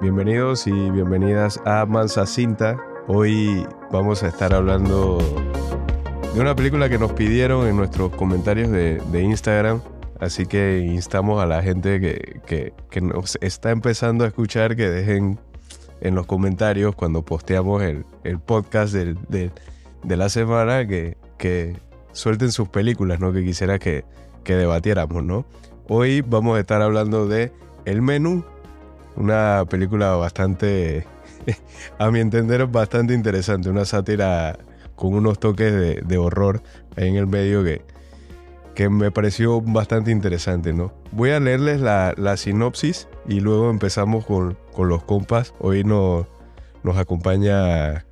Bienvenidos y bienvenidas a Mansa Cinta. Hoy vamos a estar hablando de una película que nos pidieron en nuestros comentarios de, Instagram. Así que instamos a la gente que, nos está empezando a escuchar que dejen en los comentarios cuando posteamos el, podcast de la semana que, que suelten sus películas, ¿no? Que quisiera que, que debatiéramos, ¿no? Hoy vamos a estar hablando de El Menú, una película bastante, a mi entender, bastante interesante, una sátira con unos toques de, horror ahí en el medio que, que me pareció bastante interesante, ¿no? Voy a leerles la, sinopsis y luego empezamos con, los compas. Hoy nos acompaña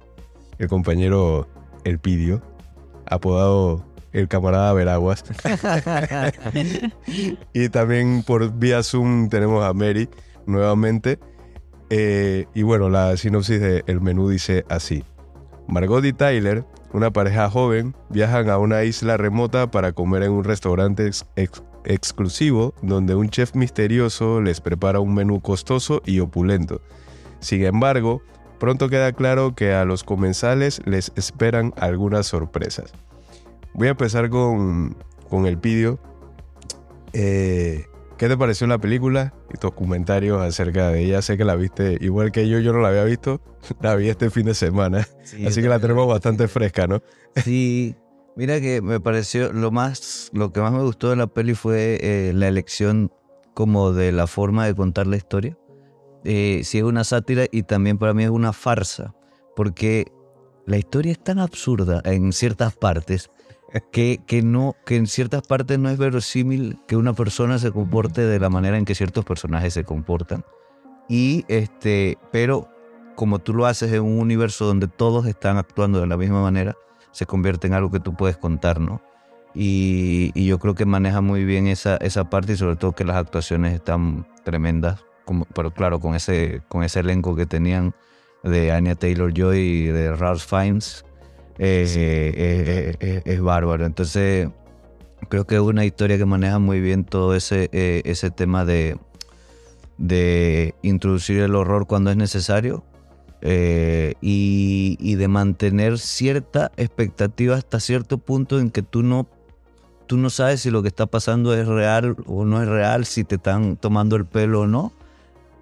el compañero Elpidio, apodado el camarada Veraguas. y también por vía Zoom tenemos a Mary nuevamente. Eh, y bueno, la sinopsis del menú dice así. Margot y Tyler, una pareja joven, viajan a una isla remota para comer en un restaurante exclusivo donde un chef misterioso les prepara un menú costoso y opulento. Sin embargo, pronto queda claro que a los comensales les esperan algunas sorpresas. Voy a empezar con, el vídeo. ¿Qué te pareció la película y tus comentarios acerca de ella? Sé que la viste igual que yo, yo no la había visto, la vi este fin de semana, así que la tenemos bastante fresca, ¿no? Sí, mira que me pareció lo más, lo que más me gustó de la peli fue eh, la elección como de la forma de contar la historia. Eh, sí es una sátira y también para mí es una farsa, porque la historia es tan absurda en ciertas partes que, que, no, que en ciertas partes no es verosímil que una persona se comporte de la manera en que ciertos personajes se comportan. Y este, pero como tú lo haces en un universo donde todos están actuando de la misma manera, se convierte en algo que tú puedes contar, ¿no? Y, y yo creo que maneja muy bien esa, esa parte y sobre todo que las actuaciones están tremendas, como, pero claro, con ese, con ese elenco que tenían de Anya Taylor-Joy y de Ralph Fiennes, es, bárbaro. Entonces, creo que es una historia que maneja muy bien todo ese, eh, ese tema de, de introducir el horror cuando es necesario eh, y, de mantener cierta expectativa hasta cierto punto en que tú no, tú no sabes si lo que está pasando es real o no es real, si te están tomando el pelo o no.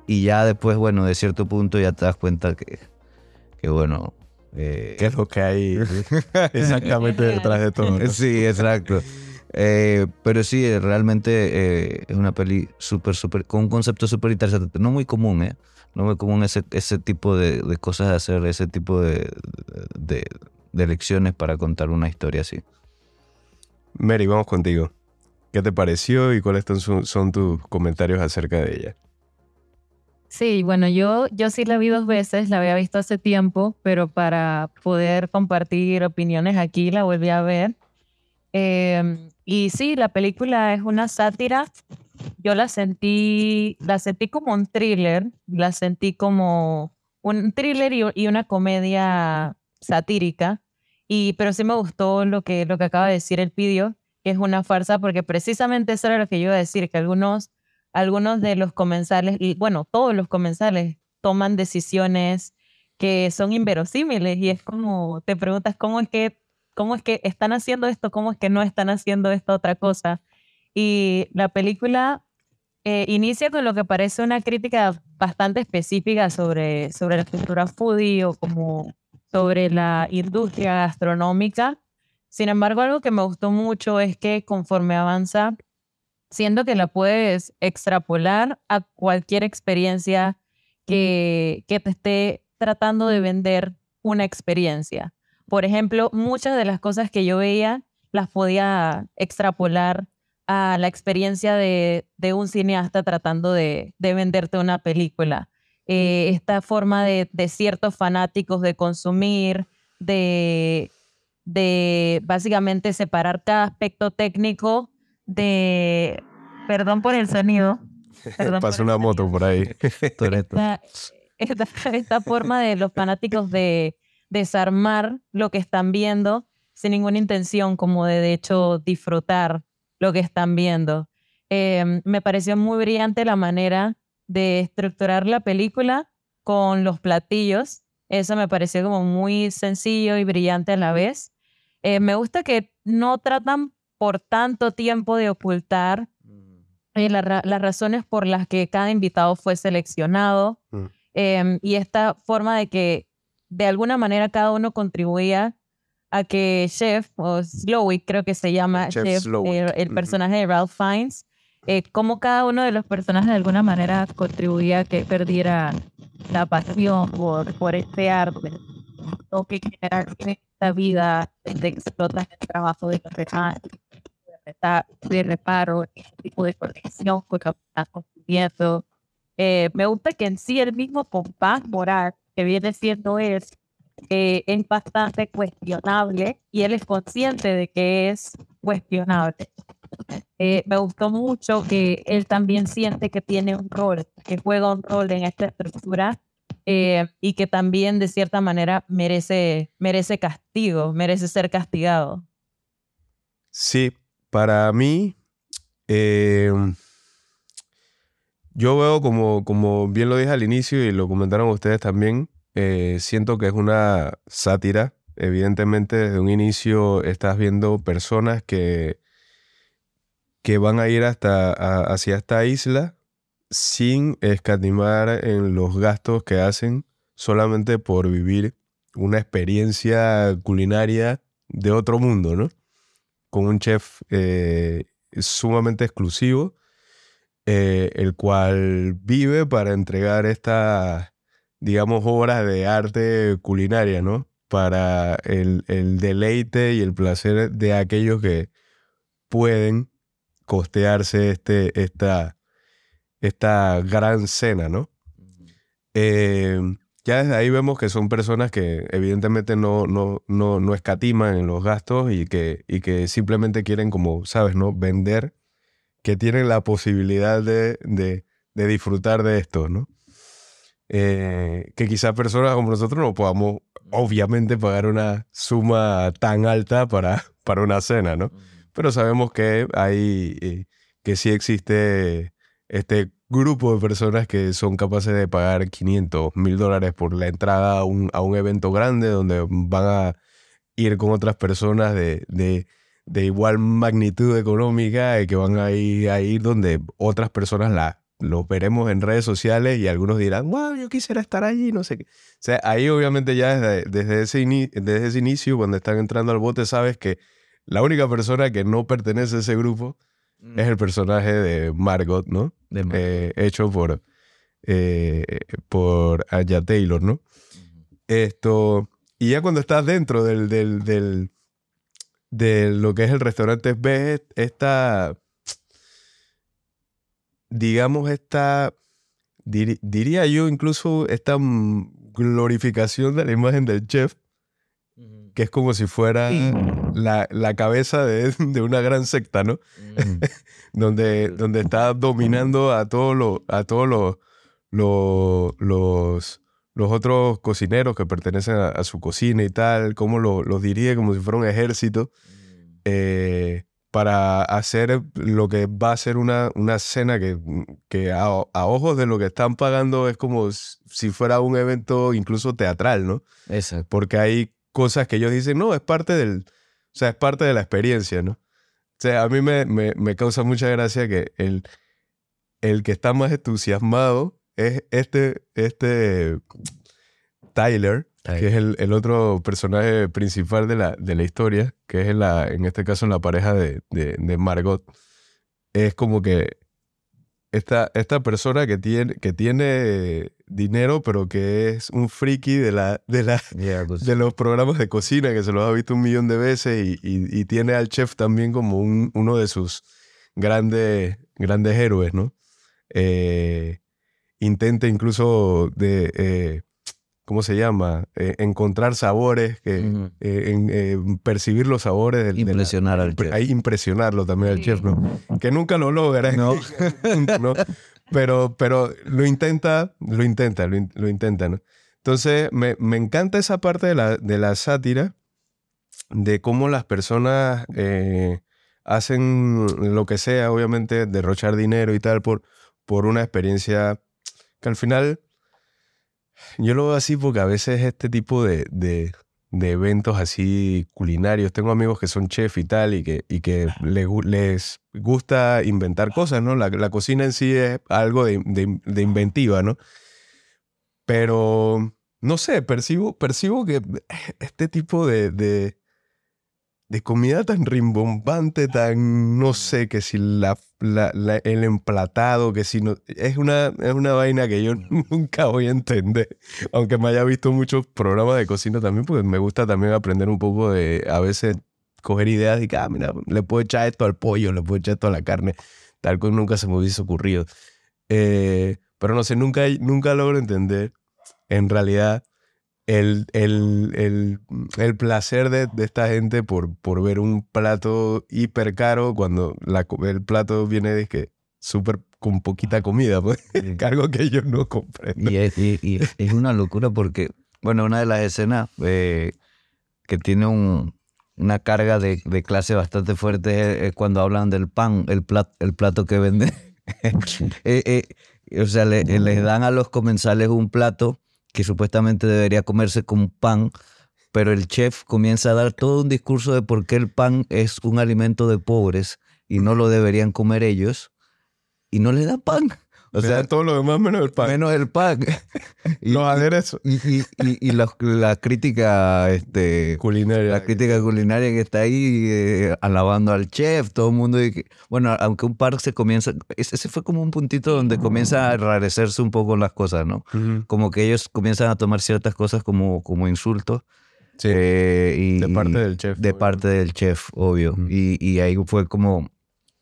Y ya después, bueno, de cierto punto ya te das cuenta que, que bueno, eh, ¿Qué es lo que hay exactamente detrás de todo? Sí, exacto. Eh, pero sí, realmente eh, es una peli súper, súper, con un concepto súper interesante. No muy común, ¿eh? No muy común ese, ese tipo de, de cosas de hacer, ese tipo de, de, de, lecciones para contar una historia así. Mary, vamos contigo. ¿Qué te pareció y cuáles son, son tus comentarios acerca de ella? Sí, bueno, yo, yo sí la vi dos veces, la había visto hace tiempo, pero para poder compartir opiniones aquí la volví a ver. Em, y sí, la película es una sátira. Yo la sentí, la sentí como un thriller, la sentí como un thriller y, una comedia satírica. Y, pero sí me gustó lo que, lo que acaba de decir el pidio, que es una farsa, porque precisamente eso era lo que yo iba a decir, que algunos algunos de los comensales, y bueno, todos los comensales toman decisiones que son inverosímiles y es como, te preguntas cómo es que, cómo es que están haciendo esto, cómo es que no están haciendo esta otra cosa. Y la película eh, inicia con lo que parece una crítica bastante específica sobre, sobre la cultura foodie o como sobre la industria gastronómica. Sin embargo, algo que me gustó mucho es que conforme avanza siendo que la puedes extrapolar a cualquier experiencia que, que te esté tratando de vender una experiencia. Por ejemplo, muchas de las cosas que yo veía las podía extrapolar a la experiencia de, de un cineasta tratando de, de venderte una película. Eh, esta forma de, de, ciertos fanáticos de consumir, de, de básicamente separar cada aspecto técnico de, perdón por el sonido. Pasa una moto por ahí. esta, esta, forma de los fanáticos de desarmar lo que están viendo sin ninguna intención, como de de hecho disfrutar lo que están viendo. Em, me pareció muy brillante la manera de estructurar la película con los platillos. Eso me pareció como muy sencillo y brillante a la vez. Eh, me gusta que no tratan por tanto tiempo de ocultar eh, las razones por las que cada invitado fue seleccionado Mm. em, y esta forma de que de alguna manera cada uno contribuía a que Chef, o Slowick creo que se llama, Chef Chef, eh, el Ujú. personaje de Ralph Fiennes, eh, cómo cada uno de los personajes de alguna manera contribuía a que perdiera la pasión por, por este arte o que generar en esta vida de explotas el trabajo de los demás, reta- de reparo, este tipo de conexión con lo que estás construyendo. Eh, me gusta que en sí el mismo compás moral que viene siendo él eh, es bastante cuestionable y él es consciente de que es cuestionable. Eh, me gustó mucho que él también siente que tiene un rol, que juega un rol en esta estructura eh, y que también de cierta manera merece, merece castigo, merece ser castigado. Sí, para mí, eh, yo veo como, como bien lo dije al inicio y lo comentaron ustedes también, eh, siento que es una sátira. Evidentemente, desde un inicio estás viendo personas que, que van a ir hasta, hacia esta isla sin escatimar en los gastos que hacen solamente por vivir una experiencia culinaria de otro mundo, ¿no? Con un chef eh, sumamente exclusivo, eh, el cual vive para entregar estas, digamos, obras de arte culinaria, ¿no? Para el, el deleite y el placer de aquellos que pueden costearse este, esta, esta gran cena, ¿no? Eh, ya desde ahí vemos que son personas que evidentemente no, no, no, no escatiman en los gastos y que, y que simplemente quieren, como sabes, ¿no? Vender, que tienen la posibilidad de, de, de disfrutar de esto, ¿no? Eh, que quizás personas como nosotros no podamos, obviamente, pagar una suma tan alta para, para una cena, ¿no? Pero sabemos que hay, eh, que sí existe este grupo de personas que son capaces de pagar 500 mil dólares por la entrada a un, a un evento grande donde van a ir con otras personas de, de, de igual magnitud económica y que van a ir, a ir donde otras personas la, los veremos en redes sociales y algunos dirán, wow, yo quisiera estar allí, no sé qué. O sea, ahí obviamente ya desde, desde, ese, desde ese inicio, cuando están entrando al bote, sabes que la única persona que no pertenece a ese grupo es el personaje de Margot, ¿no? De Mar- Eh, hecho por, eh, por Taylor, ¿no? Esto, y ya cuando estás dentro del, del, del- de lo que es el restaurante, ves esta, digamos, esta, diría yo incluso esta mm, glorificación de la imagen del chef, que es como si fuera la, la cabeza de, de una gran secta, ¿no? donde, donde está dominando a todos los, a todos los, los, los, los otros cocineros que pertenecen a, a su cocina y tal, cómo lo- los dirige como si fuera un ejército eh, para hacer lo que va a ser una, una cena que, que a, a ojos de lo que están pagando es como si fuera un evento incluso teatral, ¿no? Exacto. porque hay cosas que ellos dicen, no, es parte del, o sea, es parte de la experiencia, ¿no? O sea, a mí me, me, me causa mucha gracia que el, el que está más entusiasmado es este, este Tyler, que es el, el otro personaje principal de la, de la historia, que es en, la, en este caso en la pareja de, de, de Margot. Es como que esta, esta persona que tiene, que tiene dinero, pero que es un friki de, la, de, la, Yeah, pues, de los programas de cocina, que se los ha visto un millón de veces y, y- y tiene al chef también como un- uno de sus grandes, grandes héroes, ¿no? Eh, intenta incluso de, eh, ¿cómo se llama? Eh, encontrar sabores, que, eh, en, eh, percibir los sabores del, de la- Impresionar al chef. ahí impresionarlo también al chef, ¿no? Que nunca lo logra. No. ¿no? Pero, pero lo intenta, lo intenta, lo, in- lo intenta, ¿no? Entonces, me, me encanta esa parte de la, de la sátira, de cómo las personas eh, hacen lo que sea, obviamente, derrochar dinero y tal, por, por una experiencia que al final Yo lo veo así porque a veces este tipo de, de, de eventos así culinarios, tengo amigos que son chef y tal, y que, y que les, les gusta inventar cosas, ¿no? La, la cocina en sí es algo de, de- de inventiva, ¿no? Pero, no sé, percibo, percibo que este tipo de, de, de comida tan rimbombante, tan, no sé, que si la, la- la- el emplatado, que si no, es una, es una vaina que yo nunca voy a entender, aunque me haya visto muchos programas de cocina también, porque me gusta también aprender un poco de, a veces, coger ideas y que, ah, mira, le puedo echar esto al pollo, le puedo echar esto a la carne, tal cual nunca se me hubiese ocurrido. Eh, pero no sé, nunca, nunca logro entender, en realidad, el, el, el, el placer de, de esta gente por, por ver un plato hiper caro cuando la, el plato viene de que súper con poquita comida, pues. Sí. Algo que yo no comprendo. Y es, y- y es una locura porque, bueno, una de las escenas eh, que tiene un- una carga de, de clase bastante fuerte es, es cuando hablan del pan, el, plat- el plato que venden. Eh, eh, o sea, le- les dan a los comensales un plato que supuestamente debería comerse con pan, pero el chef comienza a dar todo un discurso de por qué el pan es un alimento de pobres y no lo deberían comer ellos, y no le da pan. O sea, todo lo demás menos el pan. menos el pan. y, Los aderezos. y, y, y- la, la crítica, este, Culinaria. la crítica culinaria que está ahí eh, alabando al chef, todo el mundo. y bueno, aunque un par se comienza, ese fue como un puntito donde comienza a enrarecerse un poco las cosas, ¿no? Como que ellos comienzan a tomar ciertas cosas como, como insultos. Sí, eh, y, de parte del chef. de obvio. parte del chef, obvio. Y, y ahí fue como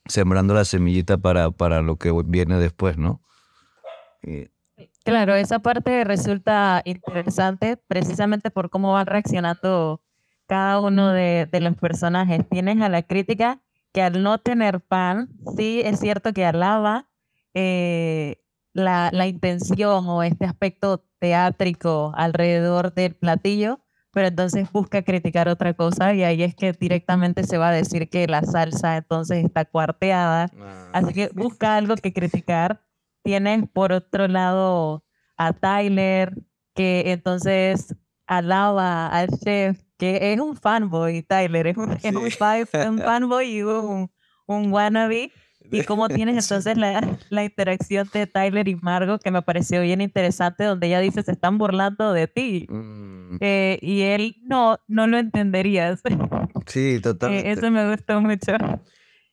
sembrando la semillita para, para lo que viene después, ¿no? Claro, esa parte resulta interesante precisamente por cómo van reaccionando cada uno de, de los personajes. Tienes a la crítica que al no tener pan, sí es cierto que alaba eh, la, la intención o este aspecto teátrico alrededor del platillo, pero entonces busca criticar otra cosa y ahí es que directamente se va a decir que la salsa entonces está cuarteada Así que busca algo que criticar. Tienes por otro lado a Tyler, que entonces alaba al chef, que es un fanboy, Tyler, es un, es un, fan- un fanboy y un, un wannabe. Y cómo tienes entonces la, la interacción de Tyler y Margot, que me pareció bien interesante, donde ella dice, se están burlando de ti. Mm, Eh, y él, no, no lo entenderías. Sí, Eh, totalmente. eso me gustó mucho.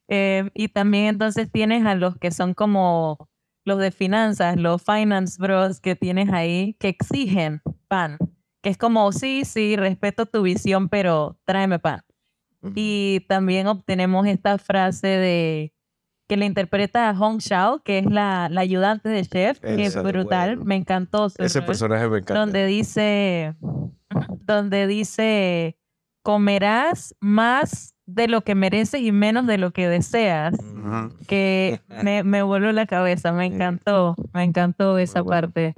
Eh, y también entonces tienes a los que son como los de finanzas, los finance bros que tienes ahí, que exigen pan. Que es como, sí, sí, respeto tu visión, pero tráeme pan. Y también obtenemos esta frase de que le interpreta a Hong Shao, que es la, la ayudante del chef, que es brutal, me encantó. Ese rol personaje me encanta. donde dice, donde dice, comerás más de lo que mereces y menos de lo que deseas, que me, me voló la cabeza, me encantó, me encantó esa bueno. parte.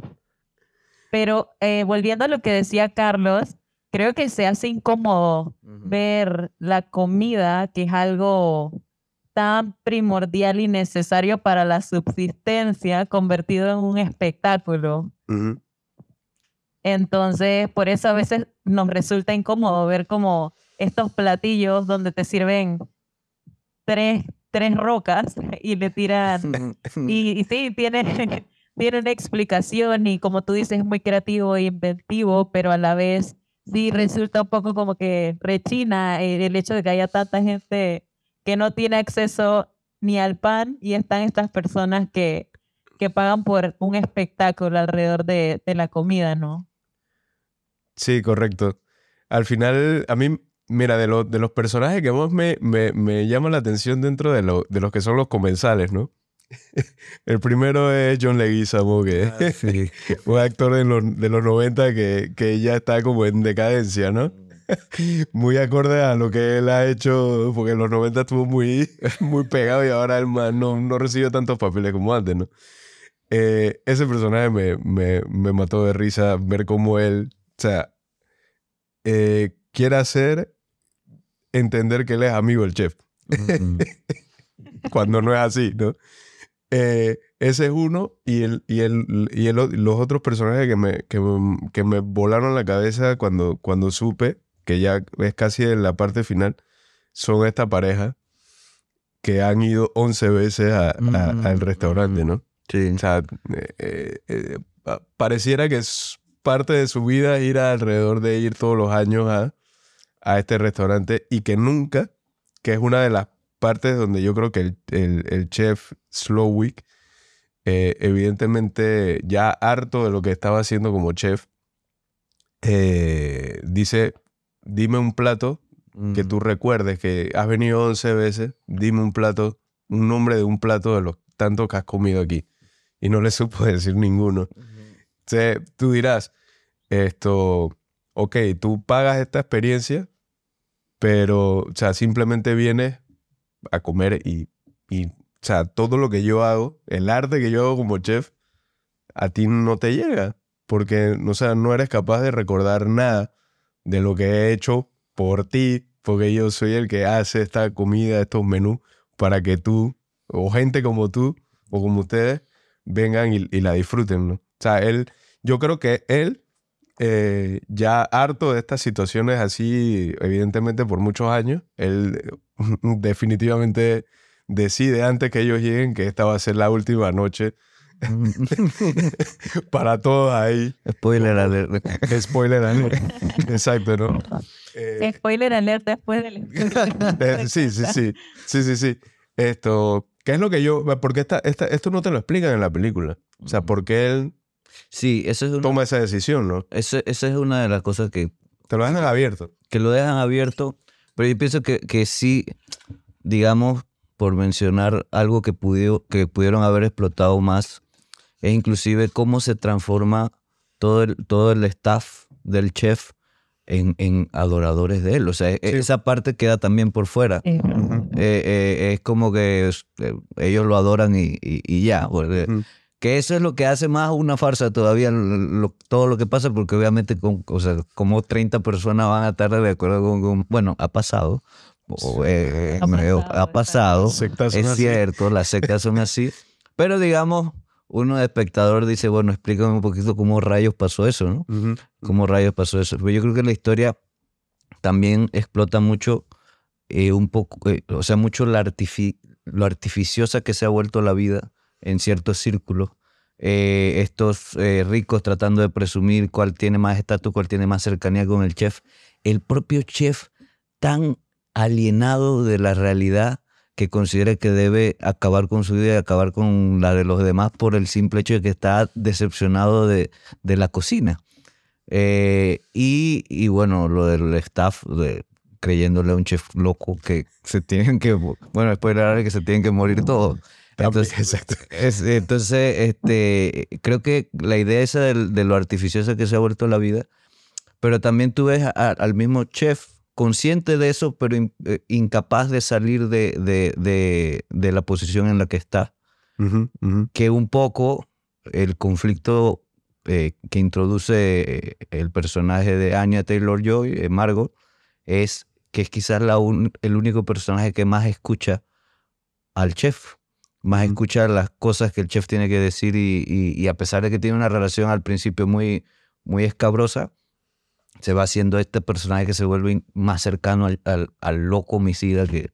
Pero eh, volviendo a lo que decía Carlos, creo que se hace incómodo ver la comida, que es algo tan primordial y necesario para la subsistencia, convertido en un espectáculo. Ujú. Entonces, por eso a veces nos resulta incómodo ver como estos platillos donde te sirven tres, tres rocas y le tiran... Y, y sí, tiene, tiene una explicación y como tú dices, es muy creativo e inventivo, pero a la vez sí resulta un poco como que rechina el hecho de que haya tanta gente que no tiene acceso ni al pan y están estas personas que, que pagan por un espectáculo alrededor de, de la comida, ¿no? Sí, correcto. Al final, a mí, mira, de, lo- de los personajes que más me, me, me llama la atención dentro de, lo, de los que son los comensales, ¿no? El primero es John Leguizamo, que Ah, es sí. un actor de los, de los 90 que, que ya está como en decadencia, ¿no? Muy acorde a lo que él ha hecho, porque en los 90 estuvo muy, muy pegado y ahora el man no, no recibe tantos papeles como antes, ¿no? Eh, ese personaje me, me, me mató de risa ver cómo él, o sea, eh, quiere hacer entender que él es amigo del chef, Mm. cuando no es así, ¿no? Eh, ese es uno y, el, y, el, y el, los otros personajes que me, que, que me volaron la cabeza cuando, cuando supe, que ya es casi en la parte final, son esta pareja que han ido 11 veces a- a- al Mm. restaurante, ¿no? Sí. O sea, eh, eh, eh, pa- pareciera que es parte de su vida ir alrededor de ir todos los años a, a este restaurante y que nunca, que es una de las partes donde yo creo que el, el- el chef Slowick, eh, evidentemente ya harto de lo que estaba haciendo como chef, eh, dice, dime un plato que Mm. tú recuerdes que has venido 11 veces, dime un plato, un nombre de un plato de los tantos que has comido aquí. Y no le supo decir ninguno. O sea, tú dirás, esto, ok, tú pagas esta experiencia, pero, o sea, simplemente vienes a comer y, y, o sea, todo lo que yo hago, el arte que yo hago como chef, a ti no te llega, porque, o sea, no eres capaz de recordar nada de lo que he hecho por ti, porque yo soy el que hace esta comida, estos menús, para que tú, o gente como tú, o como ustedes, vengan y, la disfruten, ¿no? O sea, él, yo creo que él, eh, ya harto de estas situaciones así, evidentemente por muchos años, él definitivamente decide antes que ellos lleguen que esta va a ser la última noche para todos ahí. Spoiler alert. Spoiler alert. Exacto, ¿no? Eh, Spoiler alert después del... eh, sí, sí, sí. Sí, sí, sí. Esto, ¿qué es lo que yo...? Porque esta, esta, esto no te lo explican en la película. O sea, ¿por qué él Sí, eso es una, toma esa decisión, no? esa es una de las cosas que, Te lo dejan abierto. que lo dejan abierto, pero yo pienso que, que sí, digamos, por mencionar algo que, pudió, que pudieron haber explotado más, es inclusive cómo se transforma todo el, todo el staff del chef en, en adoradores de él. O sea, e- Sí. esa parte queda también por fuera. Eh, Eh, eh, es como que es- eh, ellos lo adoran y, y- y ya. Que eso es lo que hace más una farsa todavía, lo- lo- todo lo que pasa, porque obviamente con, o sea, como 30 personas van a estar de acuerdo con... con- bueno, ha pasado. o, eh, Ha pasado, ha pasado. Sectas son Es así. cierto, las sectas son así. Pero digamos, uno de espectador dice, bueno, explícame un poquito cómo rayos pasó eso, ¿no? Cómo rayos pasó eso. Pero yo creo que la historia también explota mucho, eh, un poco, eh, o sea, mucho la lo artificiosa que se ha vuelto la vida en ciertos círculos. Eh, estos eh, ricos tratando de presumir cuál tiene más estatus, cuál tiene más cercanía con el chef. El propio chef tan alienado de la realidad que considera que debe acabar con su vida y acabar con la de los demás por el simple hecho de que está decepcionado de, de la cocina. Eh, y, y bueno, lo del staff, de, creyéndole a un chef loco que se tienen que, bueno, después de que se tienen que morir todos. Entonces, Exacto. es- entonces, este, creo que la idea esa del- de, lo artificiosa que se ha vuelto la vida, pero también tú ves a- al mismo chef consciente de eso, pero in- eh, incapaz de salir de, de, de, de la posición en la que está que un poco el conflicto eh, que introduce eh, el personaje de Anya Taylor Joy, eh, Margot, es que es quizás la un- el único personaje que más escucha al chef, más Ujú. escucha las cosas que el chef tiene que decir y, y- y a pesar de que tiene una relación al principio muy, muy escabrosa, se va haciendo este personaje que se vuelve más cercano al, al- al loco homicida que,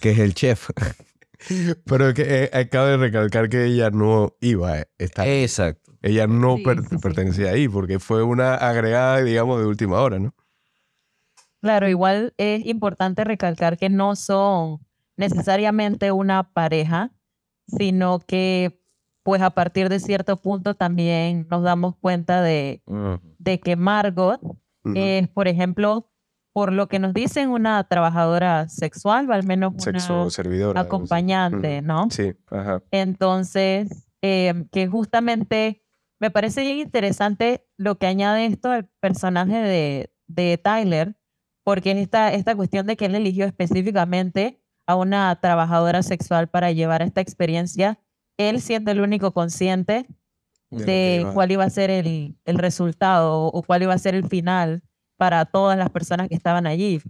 que es el chef. Pero es que eh, eh, cabe recalcar que ella no iba a estar. Exacto. ella no Sí, per- sí, sí. pertenecía ahí porque fue una agregada, digamos, de última hora, ¿no? Claro, igual es importante recalcar que no son necesariamente una pareja, sino que pues a partir de cierto punto también nos damos cuenta de, de que Margot Es, por ejemplo, por lo que nos dicen, una trabajadora sexual, o al menos una Sexo servidora. acompañante, ¿no? Sí, ajá. Entonces, eh, que justamente me parece bien interesante lo que añade esto al personaje de, de Tyler, porque es esta, esta cuestión de que él eligió específicamente a una trabajadora sexual para llevar esta experiencia, él siendo el único consciente De iba- cuál iba a ser el, el resultado o cuál iba a ser el final para todas las personas que estaban allí.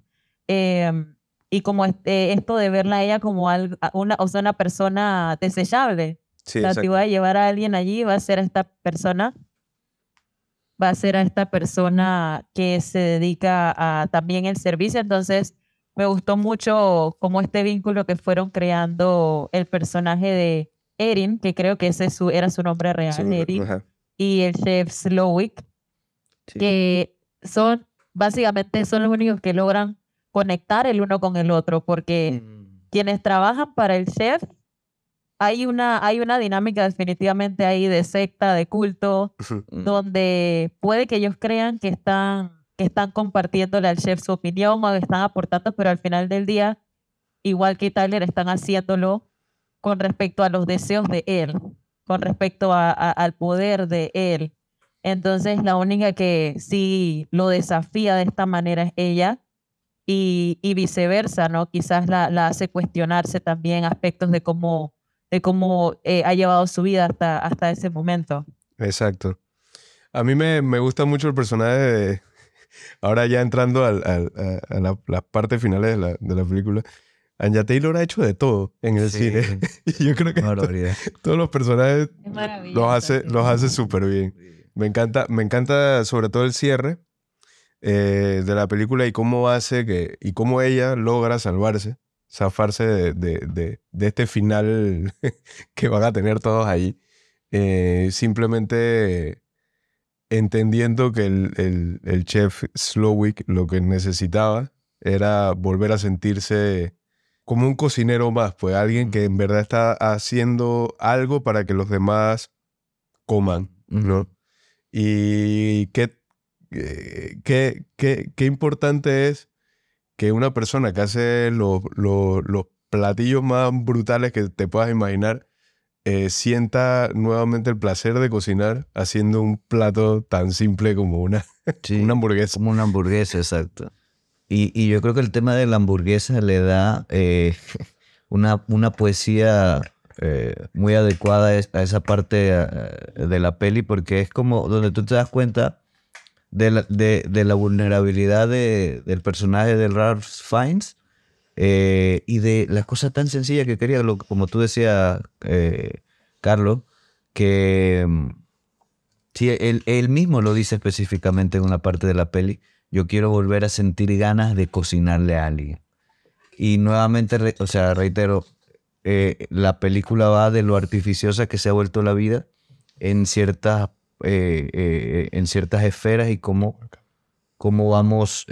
Em, y como este, esto de verla a ella como algo, una, o sea, una persona desechable, Sí, o sea, voy a llevar a alguien allí, va a ser a esta persona, va a ser a esta persona que se dedica a también el servicio. Entonces, me gustó mucho como este vínculo que fueron creando el personaje de Erin, que creo que ese es su, era su nombre real, Sí, Erin, ajá. y el chef Slowick, Sí. que son básicamente son los únicos que logran conectar el uno con el otro, porque Mm. quienes trabajan para el chef, hay una, hay una dinámica definitivamente ahí de secta, de culto, donde puede que ellos crean que están, que están compartiéndole al chef su opinión o que están aportando, pero al final del día, igual que Tyler, están haciéndolo con respecto a los deseos de él, con respecto al poder de él. Entonces, la única que sí lo desafía de esta manera es ella y, viceversa, ¿no? Quizás la, hace cuestionarse también aspectos de cómo, de cómo eh, ha llevado su vida hasta, hasta ese momento. Exacto. A mí me, me gusta mucho el personaje de... Ahora ya entrando al- a, a la- las partes finales de la, de la película. Anya Taylor ha hecho de todo en el Sí. cine. Y yo creo que to- todos los personajes Es los hace, los hace súper bien. Me encanta, me encanta sobre todo el cierre eh, de la película y cómo hace que, y cómo ella logra salvarse, zafarse de, de- de- de este final que van a tener todos ahí. Eh, simplemente entendiendo que el, el- el chef Slowick lo que necesitaba era volver a sentirse como un cocinero más, pues alguien que en verdad está haciendo algo para que los demás coman, ¿no? Y qué, eh, qué, qué, qué importante es que una persona que hace los, los, los platillos más brutales que te puedas imaginar eh, sienta nuevamente el placer de cocinar haciendo un plato tan simple como una, Sí, una hamburguesa. como una hamburguesa, exacto. Y, yo creo que el tema de la hamburguesa le da eh, una, una poesía eh, muy adecuada a es- a esa parte eh, de la peli, porque es como donde tú te das cuenta de la, de, la vulnerabilidad de- del personaje de Ralph Fiennes y de las cosas tan sencillas que quería, lo, como tú decías, Carlos, que mm, sí, él, él mismo lo dice específicamente en una parte de la peli, yo quiero volver a sentir ganas de cocinarle a alguien. Y nuevamente, o sea, reitero, eh, la película va de lo artificiosa que se ha vuelto la vida en ciertas, eh, eh, en ciertas esferas y cómo, cómo vamos,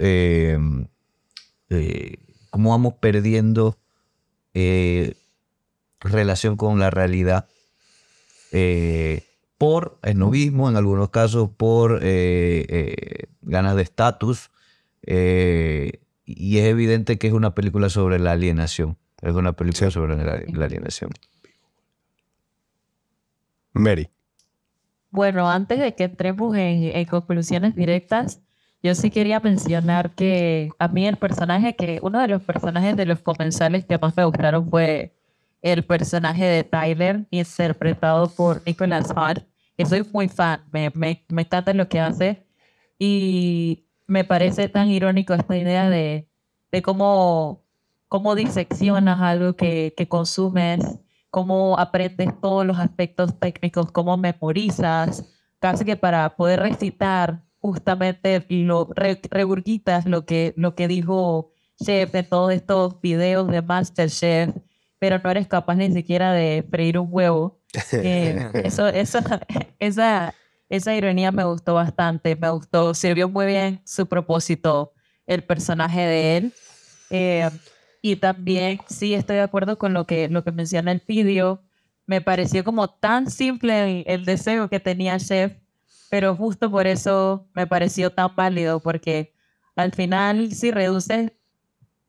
cómo vamos perdiendo relación con la realidad por esnovismo, en algunos casos por eh, eh, ganas de estatus. eh, y es evidente que es una película sobre la alienación. Es una película Sí. sobre la, la alienación. Mary. Bueno, antes de que entremos en, en conclusiones directas, yo sí quería mencionar que a mí el personaje que, uno de los personajes de los comensales que más me gustaron fue el personaje de Tyler, interpretado por Nicholas Hart, que soy muy fan, me, me, me encanta lo que hace y me parece tan irónico esta idea de, de cómo, cómo diseccionas algo que, que consumes cómo aprendes todos los aspectos técnicos, cómo memorizas, casi que para poder recitar justamente lo re- regurgitas lo que, lo que dijo Chef en todos estos videos de Masterchef, pero no eres capaz ni siquiera de freír un huevo. Eh, eso, eso, esa, esa ironía me gustó bastante, me gustó, sirvió muy bien su propósito, el personaje de él. Eh, y también sí estoy de acuerdo con lo que, lo que menciona el vídeo. Me pareció como tan simple el, el deseo que tenía Chef, pero justo por eso me pareció tan válido, porque al final si reduces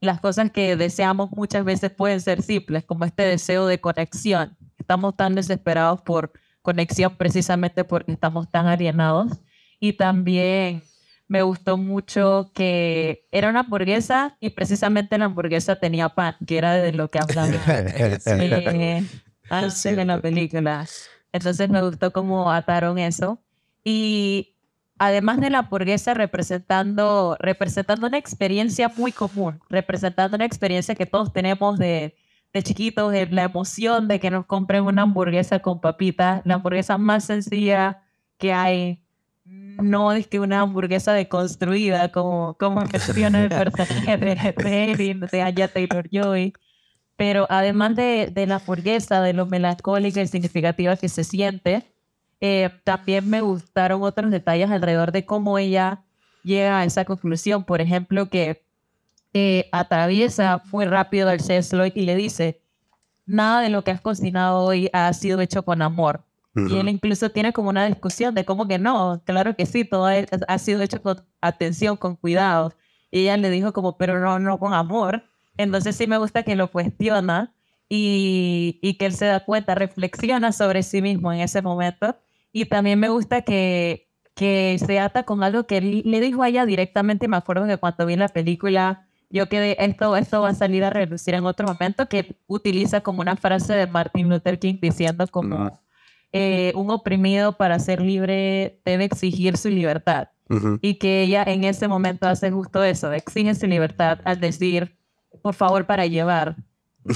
las cosas que deseamos muchas veces pueden ser simples, como este deseo de conexión. Estamos tan desesperados por conexión precisamente porque estamos tan alienados. Y también me gustó mucho que era una hamburguesa y precisamente la hamburguesa tenía pan, que era de lo que hablaba eh, antes de la película. Entonces me gustó cómo ataron eso. Y además de la hamburguesa representando, representando una experiencia muy común, representando una experiencia que todos tenemos de, de chiquitos, la emoción de que nos compren una hamburguesa con papitas, la hamburguesa más sencilla que hay. No es que una hamburguesa deconstruida, como, como menciona el personaje de, de, de Aya Taylor-Joy. Pero además de, de, la hamburguesa, de lo melancólica y significativa que se siente, eh, también me gustaron otros detalles alrededor de cómo ella llega a esa conclusión. Por ejemplo, que eh, atraviesa muy rápido al Cesloy y le dice, nada de lo que has cocinado hoy ha sido hecho con amor. Y él incluso tiene como una discusión de cómo que no, claro que sí, todo ha sido hecho con atención, con cuidado. Y ella le dijo como, pero no, no con amor. Entonces sí me gusta que lo cuestiona y, y que él se da cuenta, reflexiona sobre sí mismo en ese momento. Y también me gusta que, que se ata con algo que le dijo a ella directamente. Me acuerdo que cuando vi la película, yo quedé, esto, esto va a salir a relucir en otro momento, que utiliza como una frase de Martin Luther King diciendo como eh, un oprimido para ser libre debe exigir su libertad. Y que ella en ese momento hace justo eso, exige su libertad al decir, por favor, para llevar.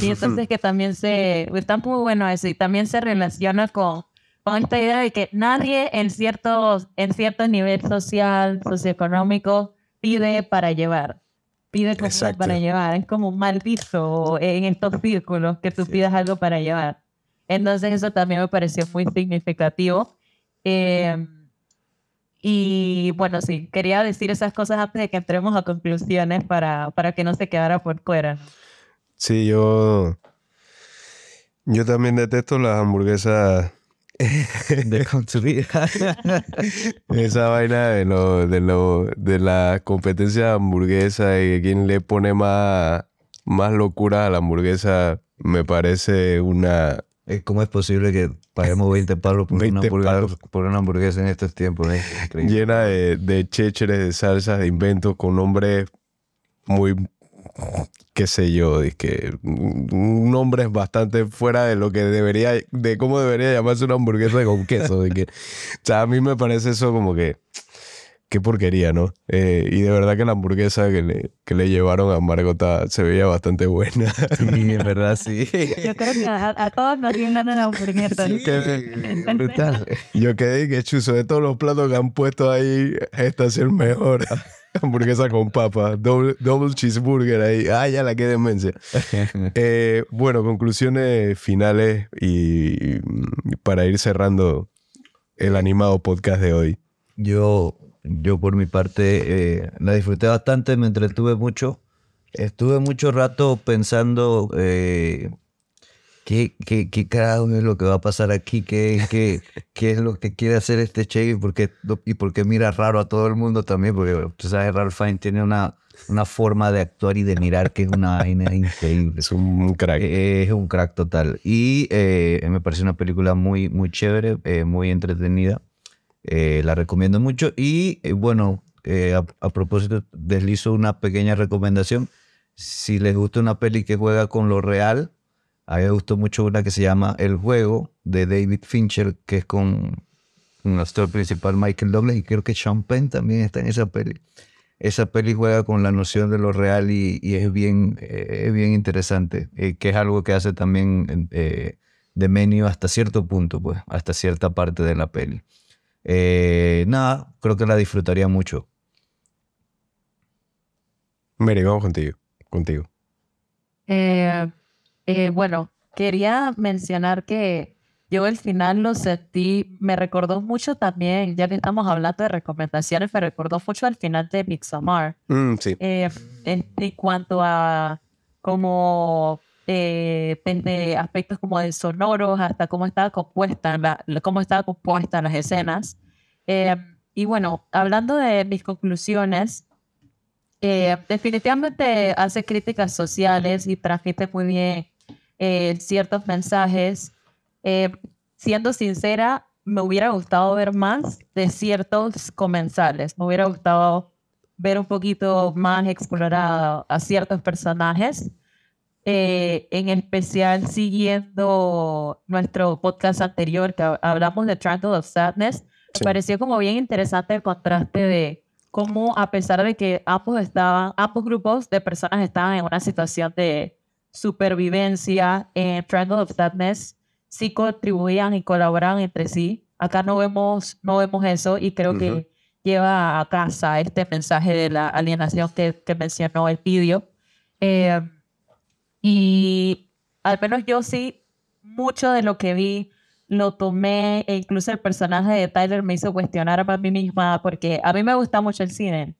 Y entonces que también se, está muy bueno eso, y también se relaciona con, con esta idea de que nadie en cierto, en cierto nivel social, socioeconómico, pide para llevar pide cosas para llevar. Es como un mal en estos círculos que tú pidas algo para llevar. Entonces eso también me pareció muy significativo. Em, y bueno, sí, quería decir esas cosas antes de que entremos a conclusiones para, para que no se quedara por fuera. Sí, yo, yo también detesto las hamburguesas de construir. Esa vaina de, lo, de, lo, de la competencia de hamburguesa y quién le pone más, más locura a la hamburguesa me parece una... Eh, ¿Cómo es posible que paguemos 20 palos por, una, hamburguesa, por una hamburguesa en estos tiempos? Llena de, de chécheres, de salsas, de inventos con nombres muy qué sé yo, que un nombre es bastante fuera de lo que debería, de cómo debería llamarse una hamburguesa con queso. De que, o sea, a mí me parece eso como que, qué porquería, ¿no? Eh, y de verdad que la hamburguesa que le, que le llevaron a Margota se veía bastante buena. Sí, en verdad, sí. Yo creo que a, todos nos vienen la hamburguesa. Sí, brutal. Yo quedé que chuzo de todos los platos que han puesto ahí, esta es el mejor. hamburguesa con papa, double, double, cheeseburger ahí. Ah, ya la quedé demencia. Eh, bueno, conclusiones finales y, para ir cerrando el animado podcast de hoy. Yo, yo por mi parte eh, la disfruté bastante, me entretuve mucho. Estuve mucho rato pensando eh, ¿Qué, qué, qué carajo es lo que va a pasar aquí? ¿Qué, qué, qué es lo que quiere hacer este Che? ¿Y por, qué, ¿Y por qué mira raro a todo el mundo también? Porque, tú sabes, Ralph Fiennes tiene una, una forma de actuar y de mirar que es una vaina increíble. Es un crack. Eh, es un crack total. Y eh, me parece una película muy, muy chévere, eh, muy entretenida. La recomiendo mucho. Y bueno, a, a propósito, deslizo una pequeña recomendación. Si les gusta una peli que juega con lo real, a mí me gustó mucho una que se llama El Juego de David Fincher, que es con un actor principal Michael Douglas y creo que Sean Penn también está en esa peli. Esa peli juega con la noción de lo real y, es, bien, eh, bien interesante, eh, que es algo que hace también eh, de menú hasta cierto punto, pues, hasta cierta parte de la peli. Nada, creo que la disfrutaría mucho. Mary, vamos contigo. contigo. Eh, bueno, quería mencionar que yo el final lo sentí, me recordó mucho también, ya que estamos hablando de recomendaciones, me recordó mucho al final de Midsommar. Mm, sí. Eh, en, cuanto a como eh, aspectos como de sonoros, hasta cómo estaba compuesta, la, cómo estaba compuesta las escenas. Eh, y bueno, hablando de mis conclusiones, definitivamente hace críticas sociales y transmite muy bien eh, ciertos mensajes. Eh, siendo sincera, me hubiera gustado ver más de ciertos comensales. Me hubiera gustado ver un poquito más explorado a ciertos personajes. Eh, en especial siguiendo nuestro podcast anterior que hablamos de Triangle of Sadness, me pareció como bien interesante el contraste de cómo a pesar de que ambos estaban, ambos grupos de personas estaban en una situación de supervivencia en Triangle of Sadness sí contribuían y colaboraban entre sí. Acá no vemos, no vemos eso y creo que lleva a casa este mensaje de la alienación que, que mencionó el vídeo. Eh, y al menos yo sí, mucho de lo que vi lo tomé e incluso el personaje de Tyler me hizo cuestionar a mí misma porque a mí me gusta mucho el cine.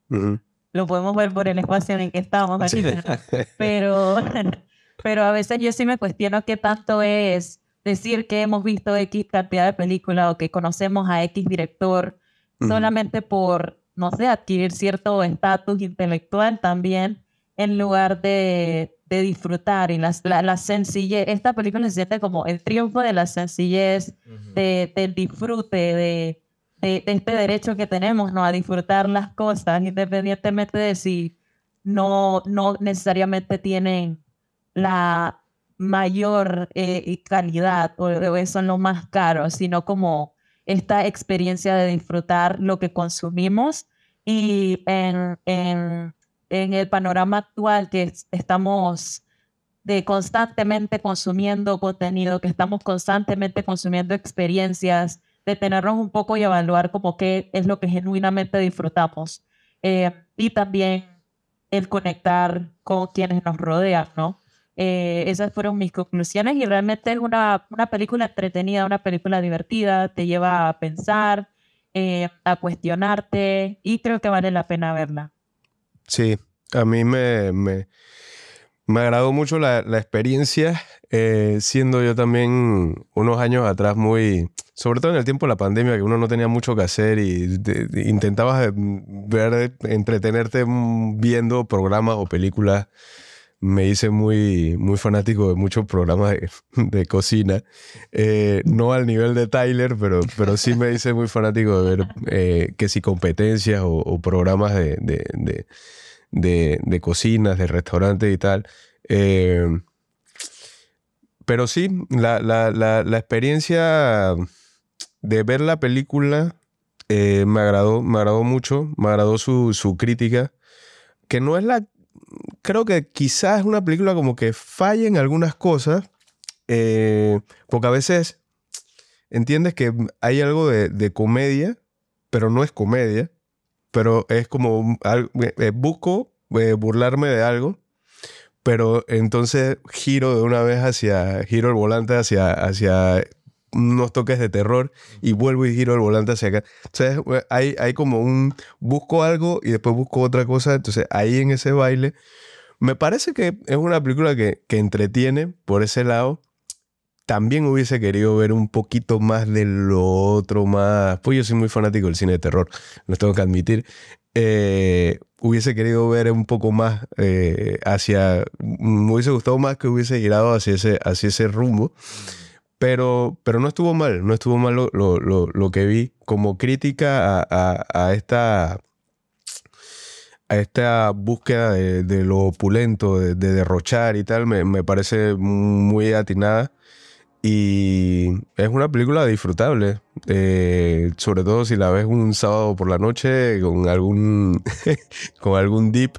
Lo podemos ver por el espacio en el que estamos. Pero, pero a veces yo sí me cuestiono qué tanto es decir que hemos visto X cantidad de películas o que conocemos a X director solamente por, no sé, adquirir cierto estatus intelectual también en lugar de, de disfrutar y la, la, sencillez. Esta película se siente como el triunfo de la sencillez, de, del disfrute, de, de, este derecho que tenemos ¿no? a disfrutar las cosas, independientemente de si no, no necesariamente tienen la mayor eh, calidad o, son lo más caro, sino como esta experiencia de disfrutar lo que consumimos y en, en, en el panorama actual que estamos de constantemente consumiendo contenido, que estamos constantemente consumiendo experiencias, detenernos un poco y evaluar como qué es lo que genuinamente disfrutamos. Eh, y también el conectar con quienes nos rodean, ¿no? Eh, esas fueron mis conclusiones y realmente es una, una película entretenida, una película divertida, te lleva a pensar, eh, a cuestionarte y creo que vale la pena verla. Sí, a mí me, me, me agradó mucho la, la experiencia, siendo yo también unos años atrás muy sobre todo en el tiempo de la pandemia, que uno no tenía mucho que hacer y intentabas eh, ver, entretenerte viendo programas o películas. Me hice muy, muy fanático de muchos programas de, cocina. Eh, no al nivel de Tyler, pero, pero sí me hice muy fanático de ver eh, que si competencias o, programas de, de, de, cocinas, de restaurantes y tal. pero sí, la, la, la, experiencia de ver la película eh, me agradó, me agradó mucho, me agradó su, su, crítica, que no es la... Creo que quizás es una película como que falla en algunas cosas, eh, porque a veces entiendes que hay algo de, comedia, pero no es comedia, pero es como eh, busco burlarme de algo, pero entonces giro de una vez hacia, giro el volante hacia, hacia unos toques de terror y vuelvo y giro el volante hacia acá. Entonces hay, hay como un, busco algo y después busco otra cosa. Entonces ahí en ese baile, me parece que es una película que, que entretiene por ese lado. También hubiese querido ver un poquito más de lo otro, más... Pues yo soy muy fanático del cine de terror, lo tengo que admitir. Eh, hubiese querido ver un poco más eh, hacia... Me hubiese gustado más que hubiese girado hacia ese, hacia ese rumbo. Pero, pero no estuvo mal, no estuvo mal lo, lo, lo, que vi como crítica a, a, esta, a esta búsqueda de, de lo opulento, de, derrochar y tal, me, me parece muy atinada. Y es una película disfrutable, eh, sobre todo si la ves un sábado por la noche con algún con algún dip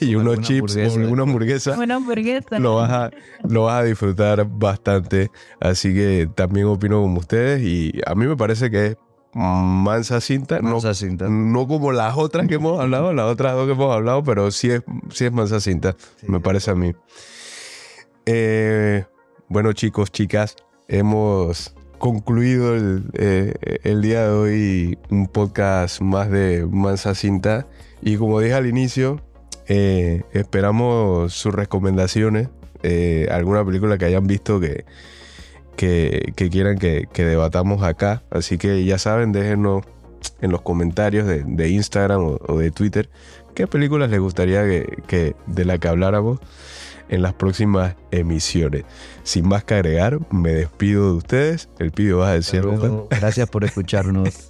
y unos chips o alguna hamburguesa. Una hamburguesa. Lo vas, a, lo vas a disfrutar bastante. Así que también opino como ustedes y a mí me parece que es mansa cinta. Mansa no, cinta. No como las otras que hemos hablado, las otras dos que hemos hablado, pero sí es, sí es mansa cinta, me parece a mí. Eh, bueno, chicos, chicas, hemos concluido eh, el, día de hoy un podcast más de Mansa Cinta. Y como dije al inicio, eh, esperamos sus recomendaciones, eh, alguna película que hayan visto que, que, quieran que, debatamos acá. Así que ya saben, déjenos en los comentarios de, Instagram o, o, de Twitter qué películas les gustaría que, de la que habláramos en las próximas emisiones. Sin más que agregar, me despido de ustedes. El pido va a decir. Gracias por escucharnos.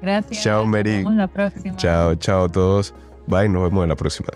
Gracias. Chao, Mary. Nos vemos la próxima. Chao, chao a todos. Bye, nos vemos en la próxima.